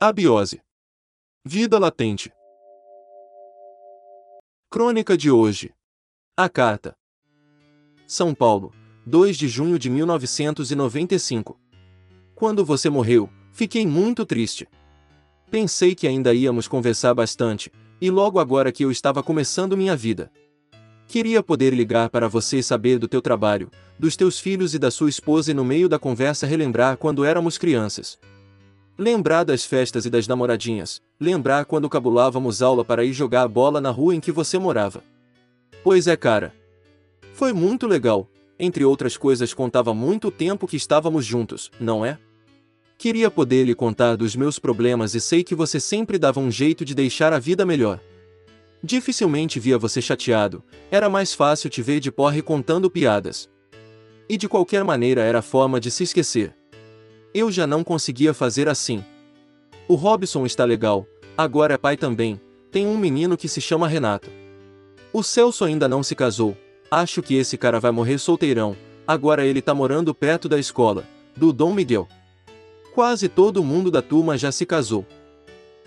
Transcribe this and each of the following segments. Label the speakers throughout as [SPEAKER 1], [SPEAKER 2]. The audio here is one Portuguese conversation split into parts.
[SPEAKER 1] Abiose. Vida latente. Crônica de hoje. A carta. São Paulo, 2 de junho de 1995. Quando você morreu, fiquei muito triste. Pensei que ainda íamos conversar bastante, e logo agora que eu estava começando minha vida. Queria poder ligar para você e saber do teu trabalho, dos teus filhos e da sua esposa e no meio da conversa relembrar quando éramos crianças. Lembrar das festas e das namoradinhas, lembrar quando cabulávamos aula para ir jogar a bola na rua em que você morava. Pois é, cara. Foi muito legal, entre outras coisas contava muito tempo que estávamos juntos, não é? Queria poder lhe contar dos meus problemas e sei que você sempre dava um jeito de deixar a vida melhor. Dificilmente via você chateado, era mais fácil te ver de porre contando piadas. E de qualquer maneira era forma de se esquecer. Eu já não conseguia fazer assim. O Robson está legal, agora é pai também, tem um menino que se chama Renato. O Celso ainda não se casou, acho que esse cara vai morrer solteirão, agora ele tá morando perto da escola, do Dom Miguel. Quase todo mundo da turma já se casou.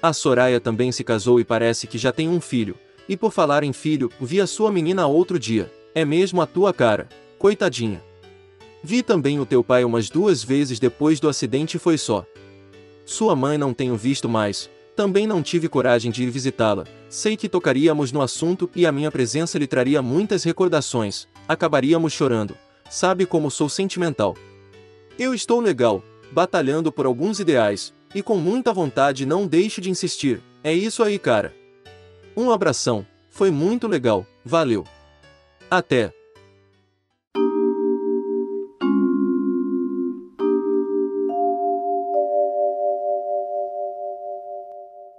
[SPEAKER 1] A Soraya também se casou e parece que já tem um filho. E por falar em filho, vi a sua menina outro dia. É mesmo a tua cara, coitadinha. Vi também o teu pai umas duas vezes depois do acidente e foi só. Sua mãe não tenho visto mais, também não tive coragem de ir visitá-la. Sei que tocaríamos no assunto e a minha presença lhe traria muitas recordações. Acabaríamos chorando. Sabe como sou sentimental. Eu estou legal, batalhando por alguns ideais, e com muita vontade não deixo de insistir. É isso aí, cara. Um abração. Foi muito legal. Valeu. Até.